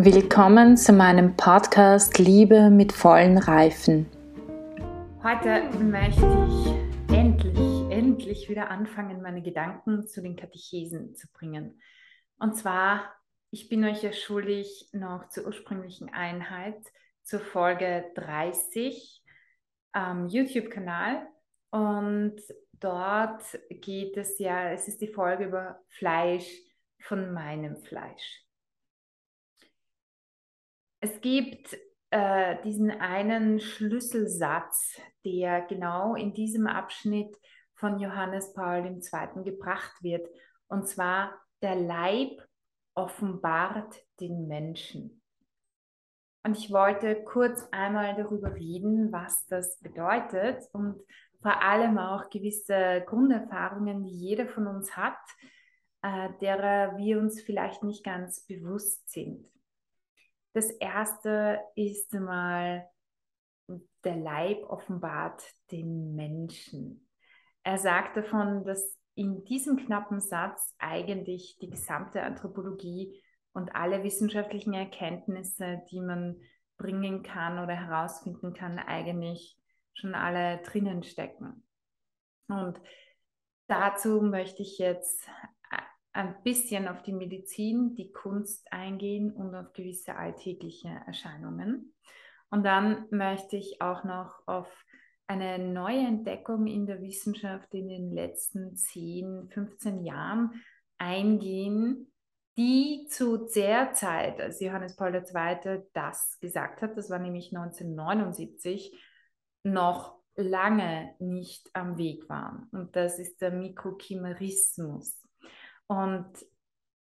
Willkommen zu meinem Podcast Liebe mit vollen Reifen. Heute möchte ich endlich, endlich wieder anfangen, meine Gedanken zu den Katechesen zu bringen. Und zwar, ich bin euch ja schuldig noch zur ursprünglichen Einheit, zur Folge 30 am YouTube-Kanal. Und dort geht es ja, es ist die Folge über Fleisch von meinem Fleisch. Es gibt äh, diesen einen Schlüsselsatz, der genau in diesem Abschnitt von Johannes Paul II. gebracht wird, und zwar der Leib offenbart den Menschen. Und ich wollte kurz einmal darüber reden, was das bedeutet und vor allem auch gewisse Grunderfahrungen, die jeder von uns hat, äh, derer wir uns vielleicht nicht ganz bewusst sind. Das erste ist mal, der Leib offenbart den Menschen. Er sagt davon, dass in diesem knappen Satz eigentlich die gesamte Anthropologie und alle wissenschaftlichen Erkenntnisse, die man bringen kann oder herausfinden kann, eigentlich schon alle drinnen stecken. Und dazu möchte ich jetzt ein bisschen auf die Medizin, die Kunst eingehen und auf gewisse alltägliche Erscheinungen. Und dann möchte ich auch noch auf eine neue Entdeckung in der Wissenschaft in den letzten 10, 15 Jahren eingehen, die zu der Zeit, als Johannes Paul II. das gesagt hat, das war nämlich 1979, noch lange nicht am Weg waren. Und das ist der Mikrochimerismus. Und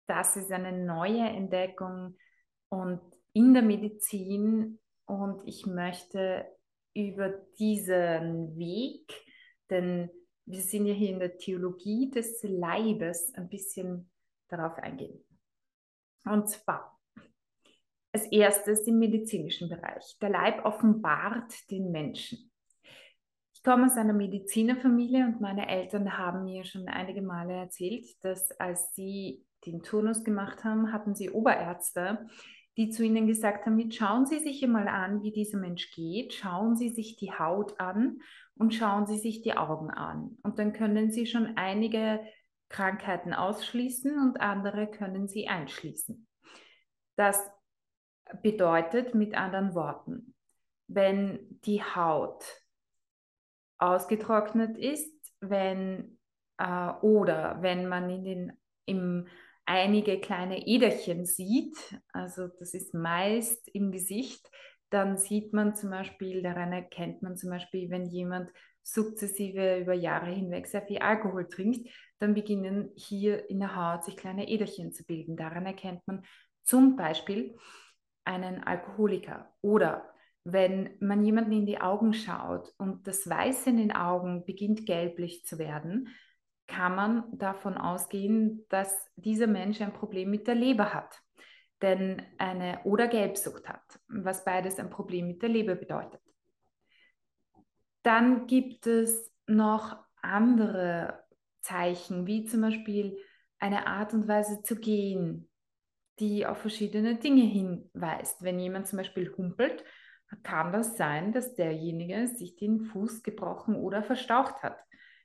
das ist eine neue Entdeckung und in der Medizin und ich möchte über diesen Weg, denn wir sind ja hier in der Theologie des Leibes, ein bisschen darauf eingehen. Und zwar als erstes im medizinischen Bereich. Der Leib offenbart den Menschen. Ich komme aus einer Medizinerfamilie und meine Eltern haben mir schon einige Male erzählt, dass als sie den Turnus gemacht haben, hatten sie Oberärzte, die zu ihnen gesagt haben, jetzt schauen Sie sich einmal an, wie dieser Mensch geht, schauen Sie sich die Haut an und schauen Sie sich die Augen an. Und dann können Sie schon einige Krankheiten ausschließen und andere können Sie einschließen. Das bedeutet mit anderen Worten, wenn die Haut ausgetrocknet ist, wenn äh, oder wenn man in den, im, einige kleine Äderchen sieht, also das ist meist im Gesicht, dann sieht man zum Beispiel, daran erkennt man zum Beispiel, wenn jemand sukzessive über Jahre hinweg sehr viel Alkohol trinkt, dann beginnen hier in der Haut sich kleine Äderchen zu bilden. Daran erkennt man zum Beispiel einen Alkoholiker oder wenn man jemanden in die Augen schaut und das Weiß in den Augen beginnt gelblich zu werden, kann man davon ausgehen, dass dieser Mensch ein Problem mit der Leber hat. Denn eine oder Gelbsucht hat, was beides ein Problem mit der Leber bedeutet. Dann gibt es noch andere Zeichen, wie zum Beispiel eine Art und Weise zu gehen, die auf verschiedene Dinge hinweist. Wenn jemand zum Beispiel humpelt, kann das sein, dass derjenige sich den Fuß gebrochen oder verstaucht hat.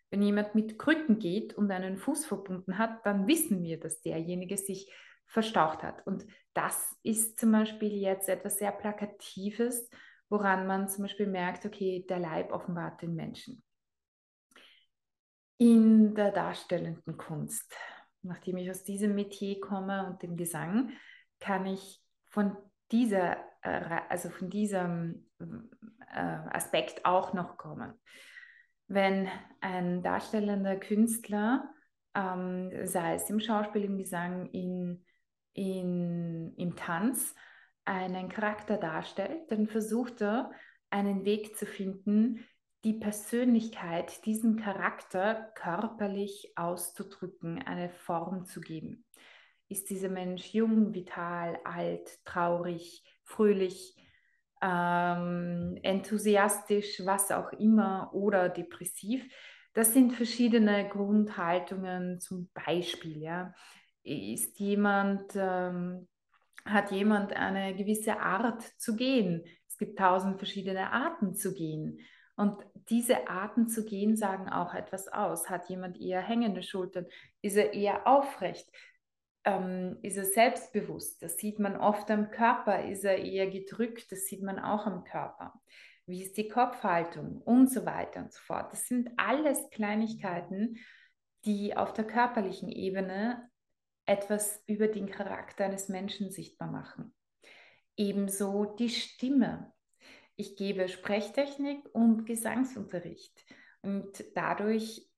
Wenn jemand mit Krücken geht und einen Fuß verbunden hat, dann wissen wir, dass derjenige sich verstaucht hat. Und das ist zum Beispiel jetzt etwas sehr Plakatives, woran man zum Beispiel merkt, okay, der Leib offenbart den Menschen. In der darstellenden Kunst, nachdem ich aus diesem Metier komme und dem Gesang, kann ich von dieser äh, also von diesem äh, Aspekt auch noch kommen. Wenn ein darstellender Künstler, ähm, sei es im Schauspiel, im Gesang, in, in, im Tanz, einen Charakter darstellt, dann versucht er, einen Weg zu finden, die Persönlichkeit, diesen Charakter körperlich auszudrücken, eine Form zu geben. Ist dieser Mensch jung, vital, alt, traurig, fröhlich, ähm, enthusiastisch, was auch immer oder depressiv. Das sind verschiedene Grundhaltungen zum Beispiel. Ja. Ist jemand ähm, hat jemand eine gewisse Art zu gehen. Es gibt tausend verschiedene Arten zu gehen. Und diese Arten zu gehen sagen auch etwas aus. Hat jemand eher hängende Schultern? Ist er eher aufrecht? Ähm, ist er selbstbewusst? Das sieht man oft am Körper. Ist er eher gedrückt? Das sieht man auch am Körper. Wie ist die Kopfhaltung? Und so weiter und so fort. Das sind alles Kleinigkeiten, die auf der körperlichen Ebene etwas über den Charakter eines Menschen sichtbar machen. Ebenso die Stimme. Ich gebe Sprechtechnik und Gesangsunterricht und dadurch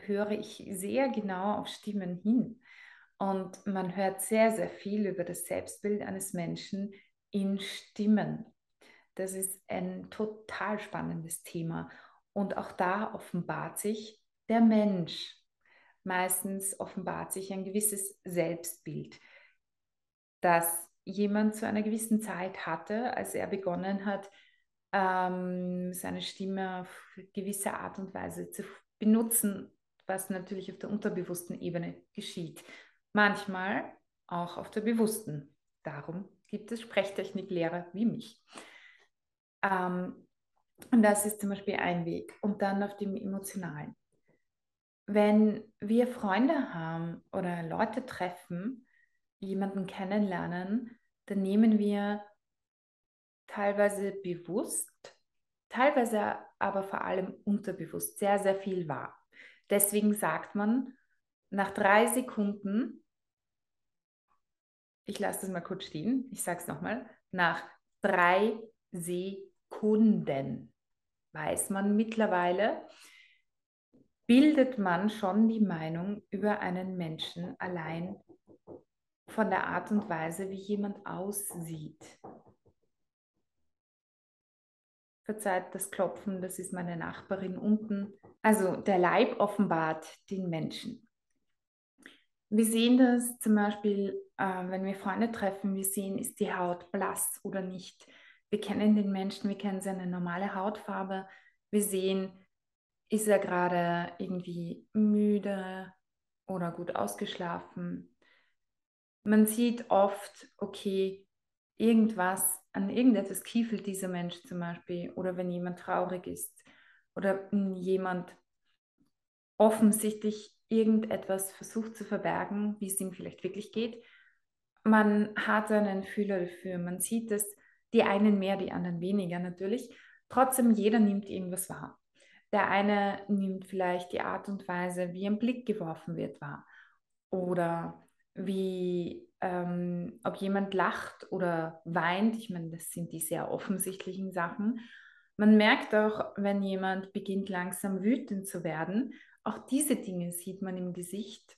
höre ich sehr genau auf Stimmen hin. Und man hört sehr, sehr viel über das Selbstbild eines Menschen in Stimmen. Das ist ein total spannendes Thema. Und auch da offenbart sich der Mensch. Meistens offenbart sich ein gewisses Selbstbild, das jemand zu einer gewissen Zeit hatte, als er begonnen hat, ähm, seine Stimme auf gewisse Art und Weise zu benutzen, was natürlich auf der unterbewussten Ebene geschieht. Manchmal auch auf der bewussten. Darum gibt es Sprechtechniklehrer wie mich. Ähm, und das ist zum Beispiel ein Weg. Und dann auf dem emotionalen. Wenn wir Freunde haben oder Leute treffen, jemanden kennenlernen, dann nehmen wir teilweise bewusst, teilweise aber vor allem unterbewusst sehr, sehr viel wahr. Deswegen sagt man, nach drei Sekunden, ich lasse das mal kurz stehen, ich sage es nochmal, nach drei Sekunden weiß man mittlerweile, bildet man schon die Meinung über einen Menschen allein von der Art und Weise, wie jemand aussieht. Verzeiht das Klopfen, das ist meine Nachbarin unten. Also der Leib offenbart den Menschen. Wir sehen das zum Beispiel, äh, wenn wir Freunde treffen, wir sehen, ist die Haut blass oder nicht. Wir kennen den Menschen, wir kennen seine normale Hautfarbe. Wir sehen, ist er gerade irgendwie müde oder gut ausgeschlafen. Man sieht oft, okay, irgendwas an irgendetwas kiefelt dieser Mensch zum Beispiel oder wenn jemand traurig ist oder jemand offensichtlich irgendetwas versucht zu verbergen, wie es ihm vielleicht wirklich geht. Man hat einen Fühler dafür. Man sieht es, die einen mehr, die anderen weniger natürlich. Trotzdem, jeder nimmt irgendwas wahr. Der eine nimmt vielleicht die Art und Weise, wie ein Blick geworfen wird, wahr. Oder wie ähm, ob jemand lacht oder weint, ich meine, das sind die sehr offensichtlichen Sachen. Man merkt auch, wenn jemand beginnt langsam wütend zu werden, auch diese Dinge sieht man im Gesicht,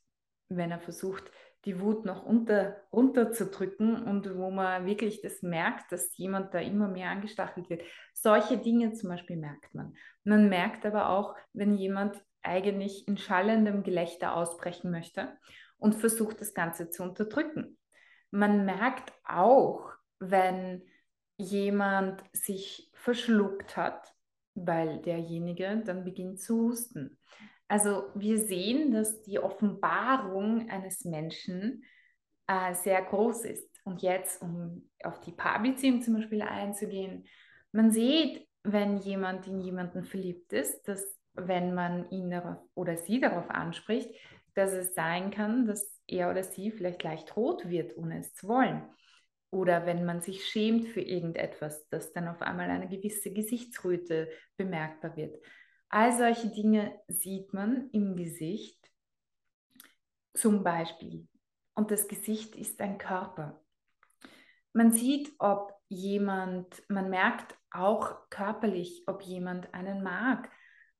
wenn er versucht, die Wut noch unter, runterzudrücken und wo man wirklich das merkt, dass jemand da immer mehr angestachelt wird. Solche Dinge zum Beispiel merkt man. Man merkt aber auch, wenn jemand eigentlich in schallendem Gelächter ausbrechen möchte und versucht das Ganze zu unterdrücken. Man merkt auch, wenn jemand sich verschluckt hat, weil derjenige dann beginnt zu husten. Also wir sehen, dass die Offenbarung eines Menschen äh, sehr groß ist. Und jetzt, um auf die Paarbeziehung zum Beispiel einzugehen, man sieht, wenn jemand in jemanden verliebt ist, dass wenn man ihn darauf oder sie darauf anspricht, dass es sein kann, dass er oder sie vielleicht leicht rot wird, ohne es zu wollen. Oder wenn man sich schämt für irgendetwas, dass dann auf einmal eine gewisse Gesichtsröte bemerkbar wird. All solche Dinge sieht man im Gesicht zum Beispiel. Und das Gesicht ist ein Körper. Man sieht, ob jemand, man merkt auch körperlich, ob jemand einen mag,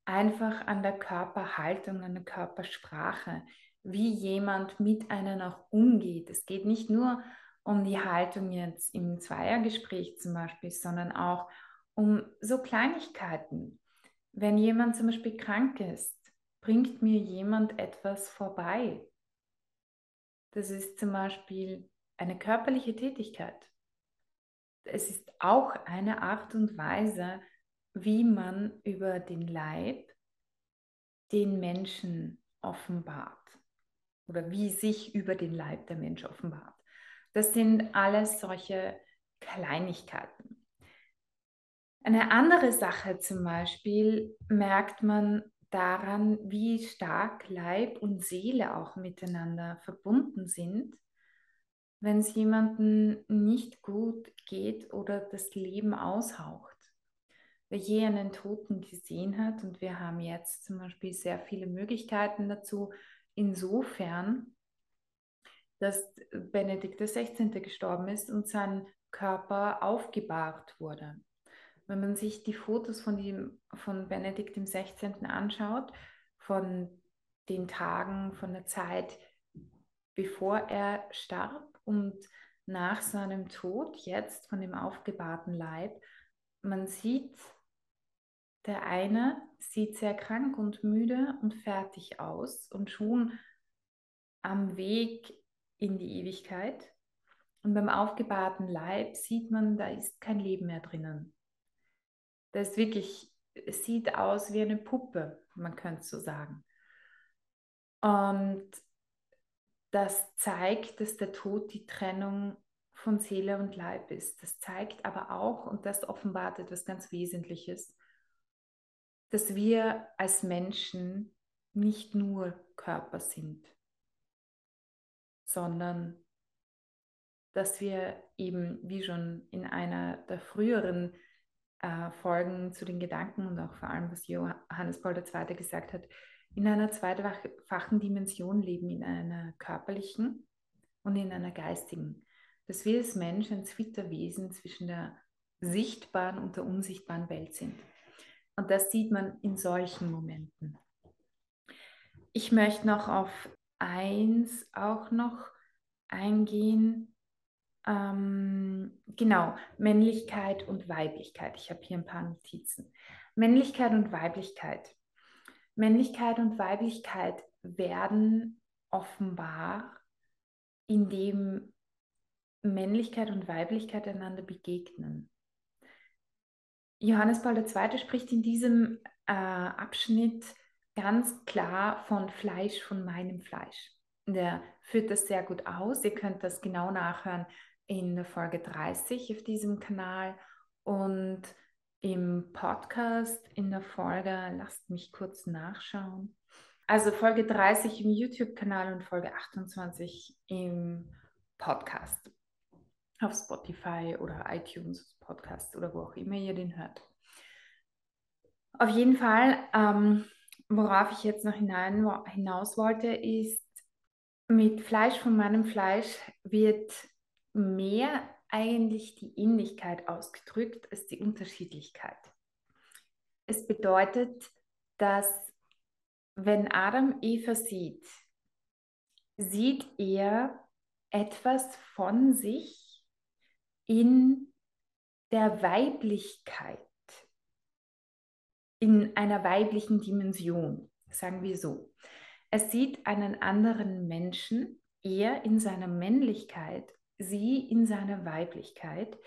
einfach an der Körperhaltung, an der Körpersprache, wie jemand mit einem auch umgeht. Es geht nicht nur um die Haltung jetzt im Zweiergespräch zum Beispiel, sondern auch um so Kleinigkeiten. Wenn jemand zum Beispiel krank ist, bringt mir jemand etwas vorbei. Das ist zum Beispiel eine körperliche Tätigkeit. Es ist auch eine Art und Weise, wie man über den Leib den Menschen offenbart oder wie sich über den Leib der Mensch offenbart. Das sind alles solche Kleinigkeiten. Eine andere Sache zum Beispiel merkt man daran, wie stark Leib und Seele auch miteinander verbunden sind, wenn es jemandem nicht gut geht oder das Leben aushaucht. Wer je einen Toten gesehen hat, und wir haben jetzt zum Beispiel sehr viele Möglichkeiten dazu, insofern, dass Benedikt XVI. gestorben ist und sein Körper aufgebahrt wurde. Wenn man sich die Fotos von, dem, von Benedikt XVI. anschaut, von den Tagen, von der Zeit, bevor er starb und nach seinem Tod, jetzt von dem aufgebahrten Leib, man sieht, der eine sieht sehr krank und müde und fertig aus und schon am Weg in die Ewigkeit. Und beim aufgebahrten Leib sieht man, da ist kein Leben mehr drinnen. Das wirklich, es sieht aus wie eine Puppe, man könnte so sagen. Und das zeigt, dass der Tod die Trennung von Seele und Leib ist. Das zeigt aber auch, und das offenbart etwas ganz Wesentliches, dass wir als Menschen nicht nur Körper sind sondern dass wir eben, wie schon in einer der früheren äh, Folgen zu den Gedanken und auch vor allem, was Johannes Paul II. gesagt hat, in einer zweifachen Dimension leben, in einer körperlichen und in einer geistigen. Dass wir als Mensch ein Zwitterwesen zwischen der sichtbaren und der unsichtbaren Welt sind. Und das sieht man in solchen Momenten. Ich möchte noch auf eins auch noch eingehen. Ähm, genau, Männlichkeit und Weiblichkeit. Ich habe hier ein paar Notizen. Männlichkeit und Weiblichkeit. Männlichkeit und Weiblichkeit werden offenbar, indem Männlichkeit und Weiblichkeit einander begegnen. Johannes Paul II. spricht in diesem äh, Abschnitt ganz klar von Fleisch, von meinem Fleisch. Der führt das sehr gut aus. Ihr könnt das genau nachhören in Folge 30 auf diesem Kanal und im Podcast in der Folge, lasst mich kurz nachschauen. Also Folge 30 im YouTube-Kanal und Folge 28 im Podcast. Auf Spotify oder iTunes Podcast oder wo auch immer ihr den hört. Auf jeden Fall ähm, worauf ich jetzt noch hinein, hinaus wollte, ist, mit Fleisch von meinem Fleisch wird mehr eigentlich die Ähnlichkeit ausgedrückt als die Unterschiedlichkeit. Es bedeutet, dass wenn Adam Eva sieht, sieht er etwas von sich in der Weiblichkeit in einer weiblichen Dimension, sagen wir so. Er sieht einen anderen Menschen, er in seiner Männlichkeit, sie in seiner Weiblichkeit.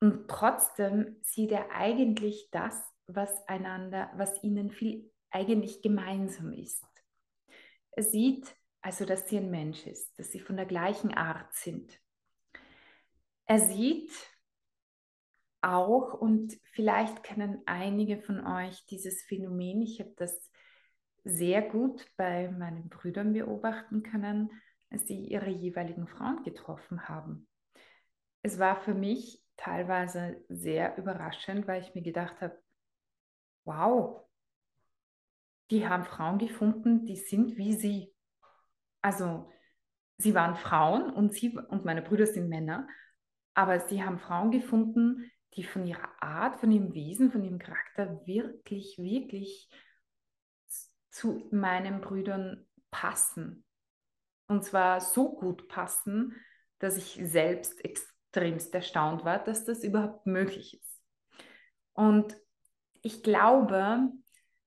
Und trotzdem sieht er eigentlich das, was einander, was ihnen viel eigentlich gemeinsam ist. Er sieht also, dass sie ein Mensch ist, dass sie von der gleichen Art sind. Er sieht, auch und vielleicht kennen einige von euch dieses Phänomen. Ich habe das sehr gut bei meinen Brüdern beobachten können, sie ihre jeweiligen Frauen getroffen haben. Es war für mich teilweise sehr überraschend, weil ich mir gedacht habe, wow, die haben Frauen gefunden, die sind wie sie. Also sie waren Frauen und sie und meine Brüder sind Männer, aber sie haben Frauen gefunden, die von ihrer Art, von ihrem Wesen, von ihrem Charakter wirklich, wirklich zu meinen Brüdern passen. Und zwar so gut passen, dass ich selbst extremst erstaunt war, dass das überhaupt möglich ist. Und ich glaube,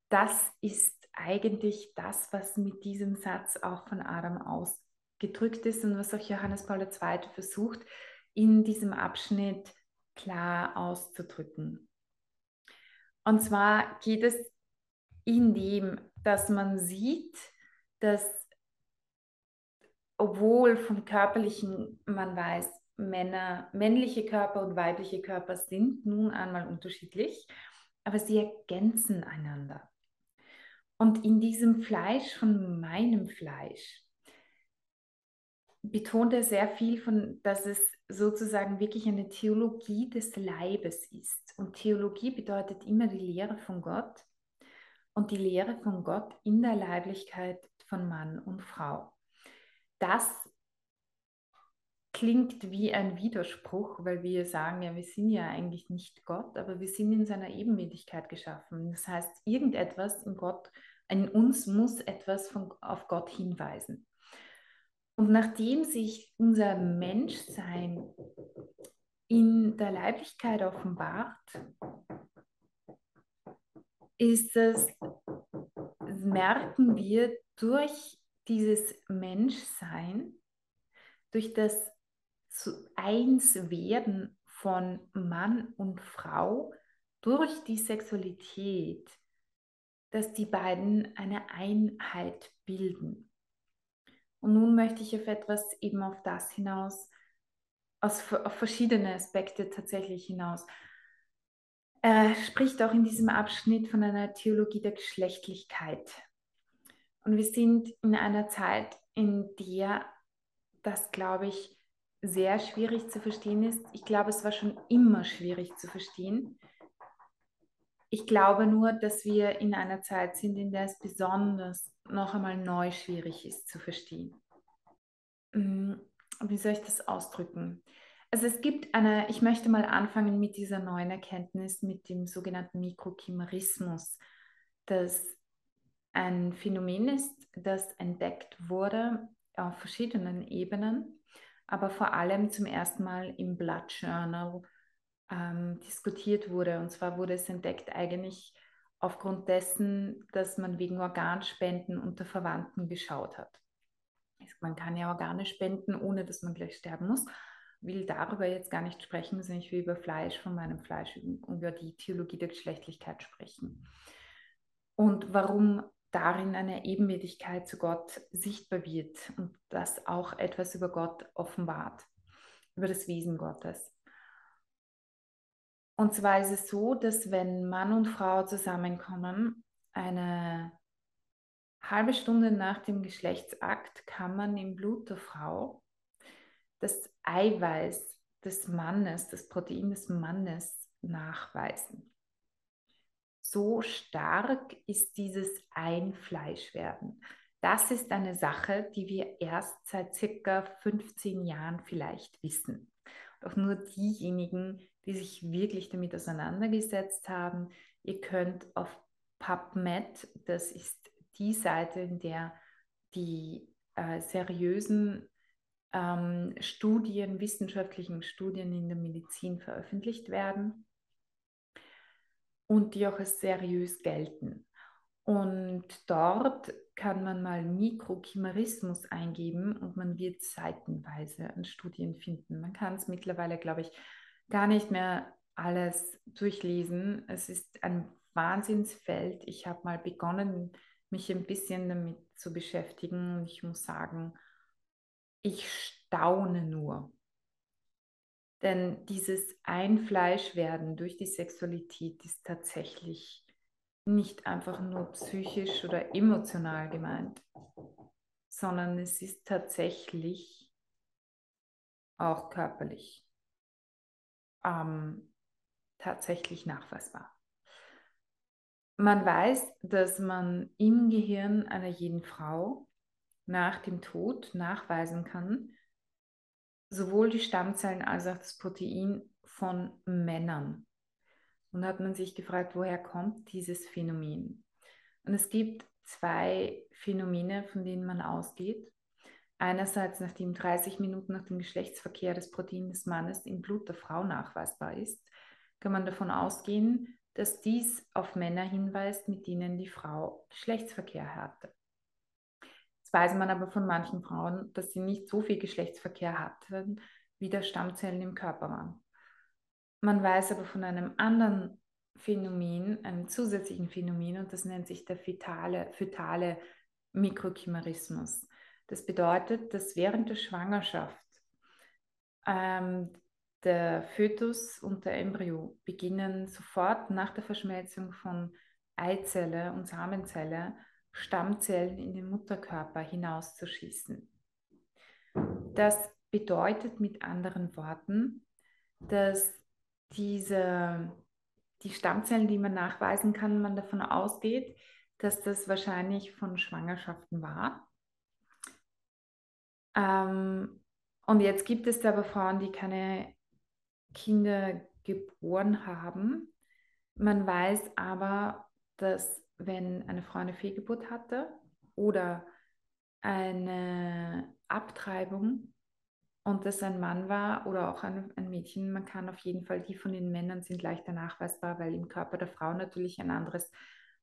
das ist eigentlich das, was mit diesem Satz auch von Adam ausgedrückt ist und was auch Johannes Paul II. versucht, in diesem Abschnitt klar auszudrücken. Und zwar geht es in dem, dass man sieht, dass obwohl von körperlichen, man weiß, Männer, männliche Körper und weibliche Körper sind nun einmal unterschiedlich, aber sie ergänzen einander. Und in diesem Fleisch von meinem Fleisch betont er sehr viel von, dass es sozusagen wirklich eine Theologie des Leibes ist. Und Theologie bedeutet immer die Lehre von Gott und die Lehre von Gott in der Leiblichkeit von Mann und Frau. Das klingt wie ein Widerspruch, weil wir sagen, ja, wir sind ja eigentlich nicht Gott, aber wir sind in seiner Ebenmäßigkeit geschaffen. Das heißt, irgendetwas in Gott, in uns muss etwas von, auf Gott hinweisen. Und nachdem sich unser Menschsein in der Leiblichkeit offenbart, ist es, merken wir durch dieses Menschsein, durch das Einswerden von Mann und Frau, durch die Sexualität, dass die beiden eine Einheit bilden. Und nun möchte ich auf etwas eben auf das hinaus, aus, auf verschiedene Aspekte tatsächlich hinaus. Er spricht auch in diesem Abschnitt von einer Theologie der Geschlechtlichkeit. Und wir sind in einer Zeit, in der das, glaube ich, sehr schwierig zu verstehen ist. Ich glaube, es war schon immer schwierig zu verstehen. Ich glaube nur, dass wir in einer Zeit sind, in der es besonders noch einmal neu schwierig ist zu verstehen. Mm, wie soll ich das ausdrücken? Also es gibt eine, ich möchte mal anfangen mit dieser neuen Erkenntnis, mit dem sogenannten Mikrochimerismus, das ein Phänomen ist, das entdeckt wurde auf verschiedenen Ebenen, aber vor allem zum ersten Mal im Blood Journal ähm, diskutiert wurde. Und zwar wurde es entdeckt eigentlich aufgrund dessen, dass man wegen Organspenden unter Verwandten geschaut hat. Man kann ja Organe spenden, ohne dass man gleich sterben muss. Will darüber jetzt gar nicht sprechen, sondern ich will über Fleisch von meinem Fleisch und über die Theologie der Geschlechtlichkeit sprechen. Und warum darin eine Ebenbürtigkeit zu Gott sichtbar wird und das auch etwas über Gott offenbart, über das Wesen Gottes. Und zwar ist es so, dass wenn Mann und Frau zusammenkommen, eine halbe Stunde nach dem Geschlechtsakt kann man im Blut der Frau das Eiweiß des Mannes, das Protein des Mannes nachweisen. So stark ist dieses Einfleischwerden. Das ist eine Sache, die wir erst seit circa 15 Jahren vielleicht wissen. Doch nur diejenigen, die sich wirklich damit auseinandergesetzt haben. Ihr könnt auf PubMed, das ist die Seite, in der die äh, seriösen ähm, Studien, wissenschaftlichen Studien in der Medizin veröffentlicht werden und die auch als seriös gelten. Und dort kann man mal Mikrochimerismus eingeben und man wird seitenweise an Studien finden. Man kann es mittlerweile, glaube ich, gar nicht mehr alles durchlesen. Es ist ein Wahnsinnsfeld. Ich habe mal begonnen, mich ein bisschen damit zu beschäftigen und ich muss sagen, ich staune nur. Denn dieses Einfleischwerden durch die Sexualität ist tatsächlich nicht einfach nur psychisch oder emotional gemeint, sondern es ist tatsächlich auch körperlich ähm, tatsächlich nachweisbar. Man weiß, dass man im Gehirn einer jeden Frau nach dem Tod nachweisen kann, sowohl die Stammzellen als auch das Protein von Männern. Und hat man sich gefragt, woher kommt dieses Phänomen? Und es gibt zwei Phänomene, von denen man ausgeht. Einerseits, nachdem 30 Minuten nach dem Geschlechtsverkehr das Protein des Mannes im Blut der Frau nachweisbar ist, kann man davon ausgehen, dass dies auf Männer hinweist, mit denen die Frau Geschlechtsverkehr hatte. Jetzt weiß man aber von manchen Frauen, dass sie nicht so viel Geschlechtsverkehr hatten, wie der Stammzellen im Körper waren. Man weiß aber von einem anderen Phänomen, einem zusätzlichen Phänomen, und das nennt sich der fetale, fetale Mikrochimerismus. Das bedeutet, dass während der Schwangerschaft ähm, der Fötus und der Embryo beginnen sofort nach der Verschmelzung von Eizelle und Samenzelle Stammzellen in den Mutterkörper hinauszuschießen. Das bedeutet mit anderen Worten, dass diese, die Stammzellen, die man nachweisen kann, man davon ausgeht, dass das wahrscheinlich von Schwangerschaften war. Ähm, und jetzt gibt es aber Frauen, die keine Kinder geboren haben. Man weiß aber, dass wenn eine Frau eine Fehlgeburt hatte oder eine Abtreibung und das ein Mann war oder auch ein, ein, Mädchen, man kann auf jeden Fall, die von den Männern sind leichter nachweisbar, weil im Körper der Frau natürlich ein anderes,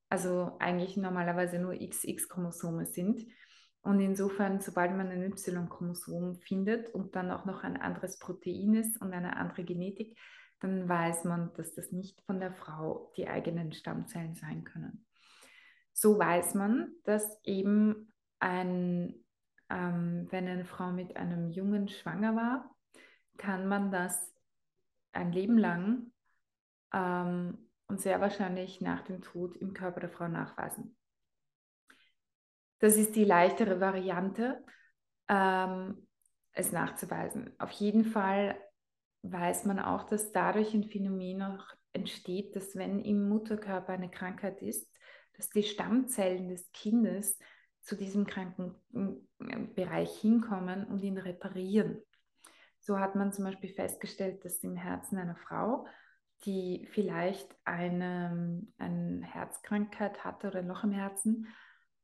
also eigentlich normalerweise nur XX-Chromosome sind. Und insofern, sobald man ein Y-Chromosom findet und dann auch noch ein anderes Protein ist und eine andere Genetik, dann weiß man, dass das nicht von der Frau die eigenen Stammzellen sein können. So weiß man, dass eben ein, ähm, wenn eine Frau mit einem Jungen schwanger war, kann man das ein Leben lang ähm, und sehr wahrscheinlich nach dem Tod im Körper der Frau nachweisen. Das ist die leichtere Variante, ähm, es nachzuweisen. Auf jeden Fall weiß man auch, dass dadurch ein Phänomen auch entsteht, dass wenn im Mutterkörper eine Krankheit ist, dass die Stammzellen des Kindes zu diesem kranken äh, Bereich hinkommen und ihn reparieren. So hat man zum Beispiel festgestellt, dass im Herzen einer Frau, die vielleicht eine, eine Herzkrankheit hatte oder noch im Herzen,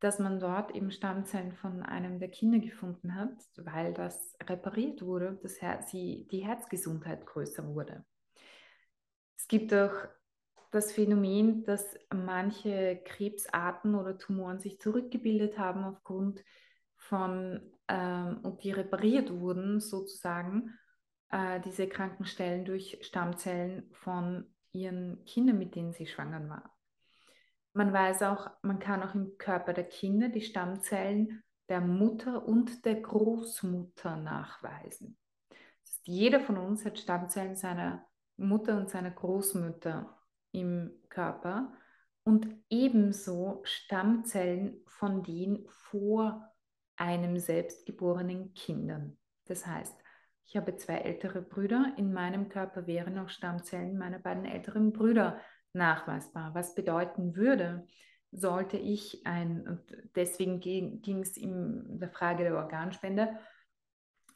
dass man dort eben Stammzellen von einem der Kinder gefunden hat, weil das repariert wurde, dass Her sie, die Herzgesundheit größer wurde. Es gibt auch das Phänomen, dass manche Krebsarten oder Tumoren sich zurückgebildet haben aufgrund von ähm, und die repariert wurden sozusagen äh, diese Krankenstellen durch Stammzellen von ihren Kindern, mit denen sie schwanger war. Man weiß auch, man kann auch im Körper der Kinder die Stammzellen der Mutter und der Großmutter nachweisen. Das heißt, jeder von uns hat Stammzellen seiner Mutter und seiner Großmutter im Körper und ebenso Stammzellen von den vor einem selbstgeborenen Kindern. Das heißt, ich habe zwei ältere Brüder, in meinem Körper wären auch Stammzellen meiner beiden älteren Brüder nachweisbar. Was bedeuten würde, sollte ich ein, und deswegen ging es in der Frage der Organspende,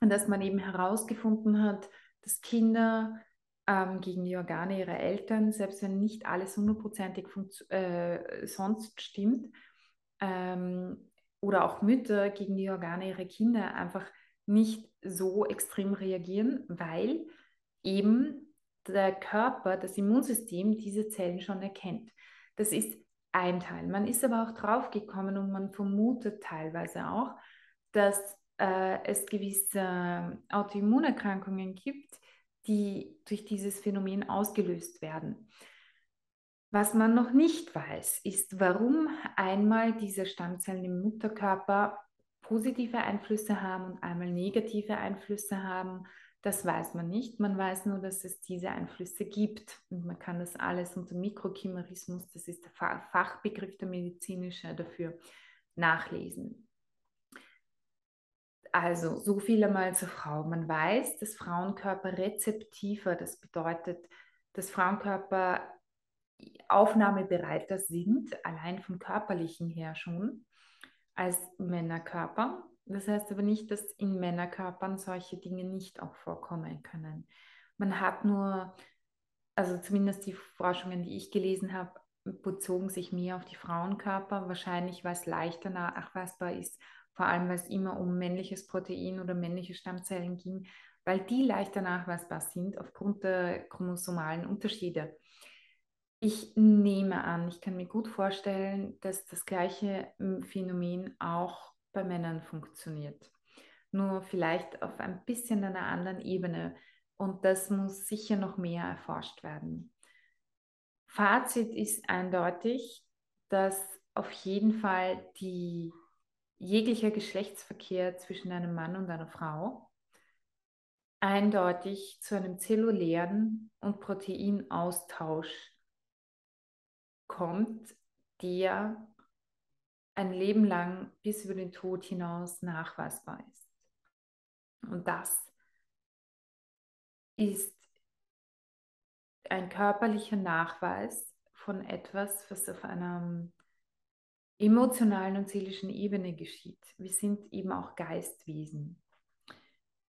dass man eben herausgefunden hat, dass Kinder ähm, gegen die Organe ihrer Eltern, selbst wenn nicht alles hundertprozentig äh, sonst stimmt, ähm, oder auch Mütter gegen die Organe ihrer Kinder einfach nicht so extrem reagieren, weil eben der Körper, das Immunsystem diese Zellen schon erkennt. Das ist ein Teil. Man ist aber auch draufgekommen und man vermutet teilweise auch, dass äh, es gewisse Autoimmunerkrankungen gibt, die durch dieses Phänomen ausgelöst werden. Was man noch nicht weiß, ist, warum einmal diese Stammzellen im Mutterkörper positive Einflüsse haben und einmal negative Einflüsse haben das weiß man nicht. Man weiß nur, dass es diese Einflüsse gibt. Und man kann das alles unter Mikrochimerismus, das ist der Fachbegriff der medizinische, dafür nachlesen. Also, so viel einmal zur Frau. Man weiß, dass Frauenkörper rezeptiver, das bedeutet, dass Frauenkörper aufnahmebereiter sind, allein vom körperlichen her schon, als Männerkörper. Das heißt aber nicht, dass in Männerkörpern solche Dinge nicht auch vorkommen können. Man hat nur, also zumindest die Forschungen, die ich gelesen habe, bezogen sich mehr auf die Frauenkörper, wahrscheinlich weil es leichter nachweisbar ist, vor allem weil es immer um männliches Protein oder männliche Stammzellen ging, weil die leichter nachweisbar sind aufgrund der chromosomalen Unterschiede. Ich nehme an, ich kann mir gut vorstellen, dass das gleiche hm, Phänomen auch bei Männern funktioniert. Nur vielleicht auf ein bisschen einer anderen Ebene. Und das muss sicher noch mehr erforscht werden. Fazit ist eindeutig, dass auf jeden Fall die jeglicher Geschlechtsverkehr zwischen einem Mann und einer Frau eindeutig zu einem zellulären und Proteinaustausch kommt, der ein Leben lang bis über den Tod hinaus nachweisbar ist. Und das ist ein körperlicher Nachweis von etwas, was auf einer emotionalen und seelischen Ebene geschieht. Wir sind eben auch Geistwesen.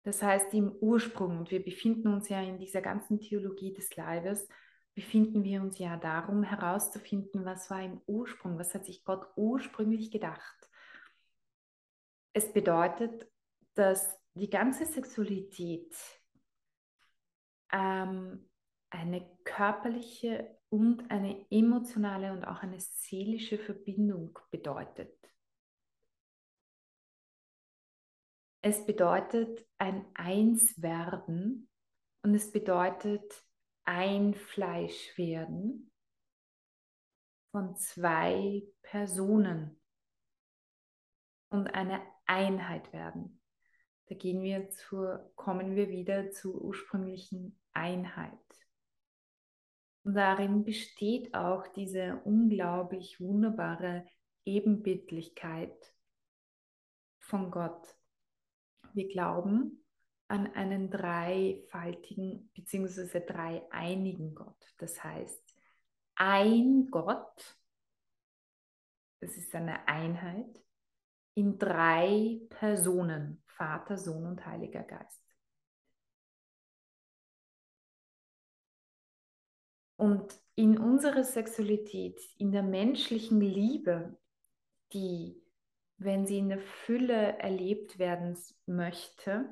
Das heißt, im Ursprung, und wir befinden uns ja in dieser ganzen Theologie des Leibes, befinden wir uns ja darum herauszufinden, was war im Ursprung, was hat sich Gott ursprünglich gedacht. Es bedeutet, dass die ganze Sexualität ähm, eine körperliche und eine emotionale und auch eine seelische Verbindung bedeutet. Es bedeutet ein Einswerden und es bedeutet ein Fleisch werden von zwei Personen und eine Einheit werden. Da gehen wir zur, kommen wir wieder zur ursprünglichen Einheit. Und darin besteht auch diese unglaublich wunderbare Ebenbildlichkeit von Gott. Wir glauben, an einen dreifaltigen bzw. dreieinigen Gott. Das heißt, ein Gott, das ist eine Einheit, in drei Personen, Vater, Sohn und Heiliger Geist. Und in unserer Sexualität, in der menschlichen Liebe, die, wenn sie in der Fülle erlebt werden möchte,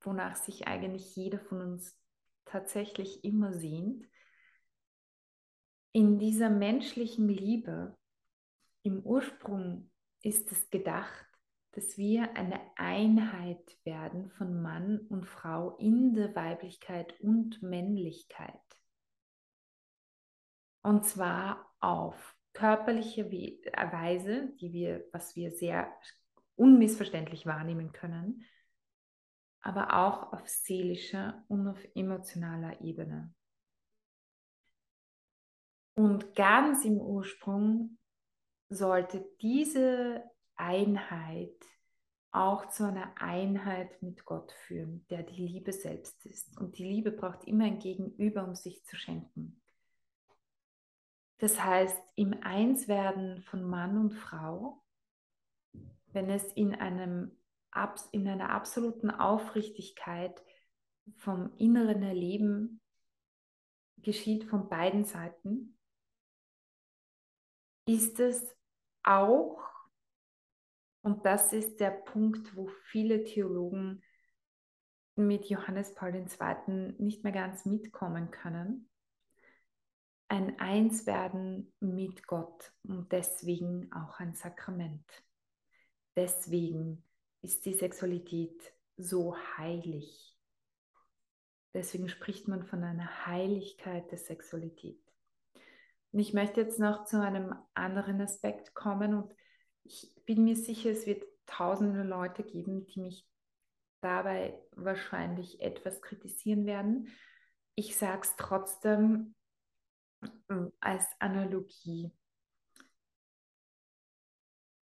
wonach sich eigentlich jeder von uns tatsächlich immer sehnt. In dieser menschlichen Liebe, im Ursprung ist es gedacht, dass wir eine Einheit werden von Mann und Frau in der Weiblichkeit und Männlichkeit. Und zwar auf körperliche Weise, die wir, was wir sehr unmissverständlich wahrnehmen können, aber auch auf seelischer und auf emotionaler Ebene. Und ganz im Ursprung sollte diese Einheit auch zu einer Einheit mit Gott führen, der die Liebe selbst ist. Und die Liebe braucht immer ein Gegenüber, um sich zu schenken. Das heißt, im Einswerden von Mann und Frau, wenn es in einem in einer absoluten Aufrichtigkeit vom inneren Erleben geschieht von beiden Seiten, ist es auch, und das ist der Punkt, wo viele Theologen mit Johannes Paul II. nicht mehr ganz mitkommen können, ein Einswerden mit Gott und deswegen auch ein Sakrament. Deswegen ist die Sexualität so heilig. Deswegen spricht man von einer Heiligkeit der Sexualität. Und ich möchte jetzt noch zu einem anderen Aspekt kommen und ich bin mir sicher, es wird tausende Leute geben, die mich dabei wahrscheinlich etwas kritisieren werden. Ich sage es trotzdem als Analogie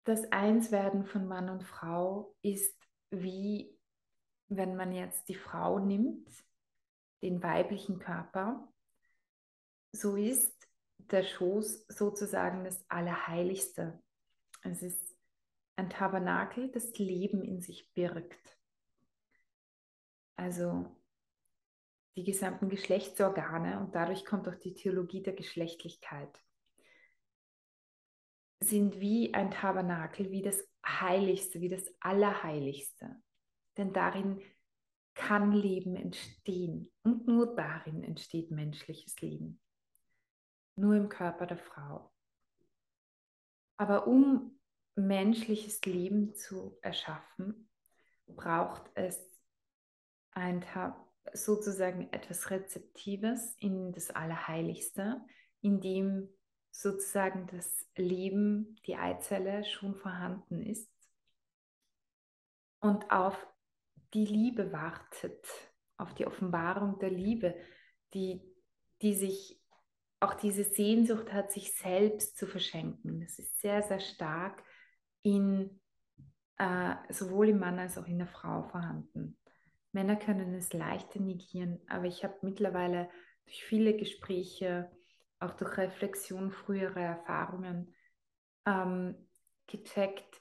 das Einswerden von Mann und Frau ist wie wenn man jetzt die Frau nimmt, den weiblichen Körper, so ist der Schoß sozusagen das Allerheiligste. Es ist ein Tabernakel, das Leben in sich birgt. Also die gesamten Geschlechtsorgane und dadurch kommt auch die Theologie der Geschlechtlichkeit sind wie ein Tabernakel, wie das Heiligste, wie das Allerheiligste. Denn darin kann Leben entstehen und nur darin entsteht menschliches Leben. Nur im Körper der Frau. Aber um menschliches Leben zu erschaffen, braucht es ein sozusagen etwas Rezeptives in das Allerheiligste, in dem sozusagen das Leben, die Eizelle schon vorhanden ist und auf die Liebe wartet, auf die Offenbarung der Liebe, die, die sich auch diese Sehnsucht hat, sich selbst zu verschenken. Das ist sehr, sehr stark in äh, sowohl im Mann als auch in der Frau vorhanden. Männer können es leichter negieren, aber ich habe mittlerweile durch viele Gespräche, auch durch Reflexion früherer Erfahrungen ähm, gecheckt,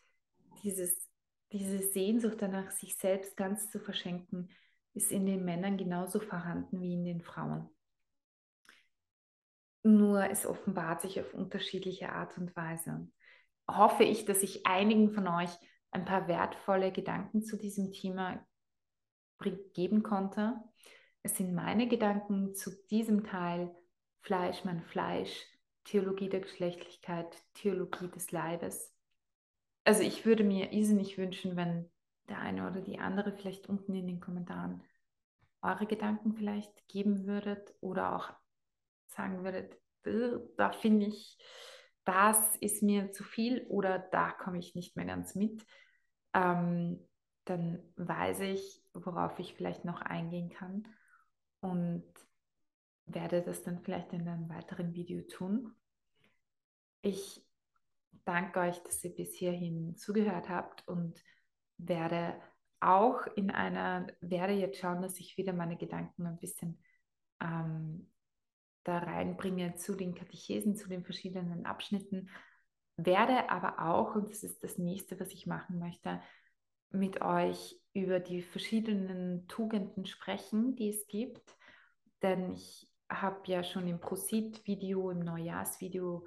dieses, diese Sehnsucht danach, sich selbst ganz zu verschenken, ist in den Männern genauso vorhanden wie in den Frauen. Nur es offenbart sich auf unterschiedliche Art und Weise. Hoffe ich, dass ich einigen von euch ein paar wertvolle Gedanken zu diesem Thema geben konnte. Es sind meine Gedanken zu diesem Teil Fleisch, mein Fleisch, Theologie der Geschlechtlichkeit, Theologie des Leibes. Also ich würde mir irrsinnig wünschen, wenn der eine oder die andere vielleicht unten in den Kommentaren eure Gedanken vielleicht geben würdet oder auch sagen würdet, äh, da finde ich, das ist mir zu viel oder da komme ich nicht mehr ganz mit, ähm, dann weiß ich, worauf ich vielleicht noch eingehen kann und werde das dann vielleicht in einem weiteren Video tun. Ich danke euch, dass ihr bis hierhin zugehört habt und werde auch in einer, werde jetzt schauen, dass ich wieder meine Gedanken ein bisschen ähm, da reinbringe zu den Katechesen, zu den verschiedenen Abschnitten, werde aber auch, und das ist das nächste, was ich machen möchte, mit euch über die verschiedenen Tugenden sprechen, die es gibt. Denn ich habe ja schon im Prosit-Video, im Neujahrsvideo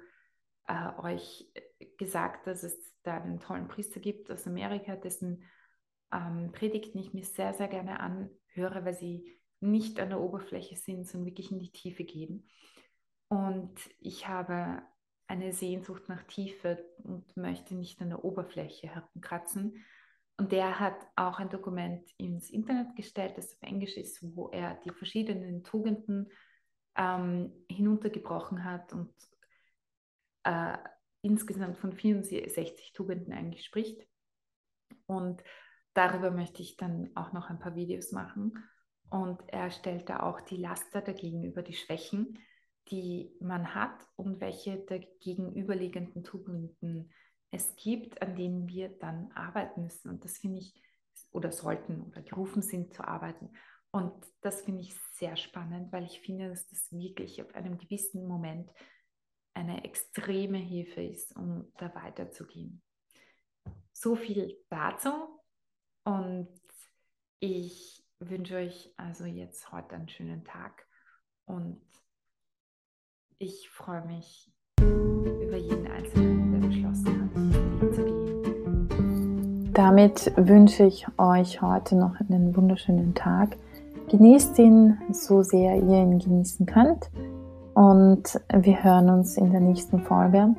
äh, euch gesagt, dass es da einen tollen Priester gibt aus Amerika, dessen ähm, Predigten ich mir sehr, sehr gerne anhöre, weil sie nicht an der Oberfläche sind, sondern wirklich in die Tiefe gehen. Und ich habe eine Sehnsucht nach Tiefe und möchte nicht an der Oberfläche herumkratzen. Und der hat auch ein Dokument ins Internet gestellt, das auf Englisch ist, wo er die verschiedenen Tugenden ähm, hinuntergebrochen hat und äh, insgesamt von 64 Tugenden eigentlich spricht. Und darüber möchte ich dann auch noch ein paar Videos machen. Und er stellt da auch die Laster dagegen über die Schwächen, die man hat und welche der gegenüberliegenden Tugenden es gibt, an denen wir dann arbeiten müssen. Und das finde ich, oder sollten oder gerufen sind zu arbeiten. Und das finde ich sehr spannend, weil ich finde, dass das wirklich auf einem gewissen Moment eine extreme Hilfe ist, um da weiterzugehen. So viel dazu. Und ich wünsche euch also jetzt heute einen schönen Tag und ich freue mich über jeden Damit wünsche ich euch heute noch einen wunderschönen Tag. Genießt ihn so sehr ihr ihn genießen könnt. Und wir hören uns in der nächsten Folge.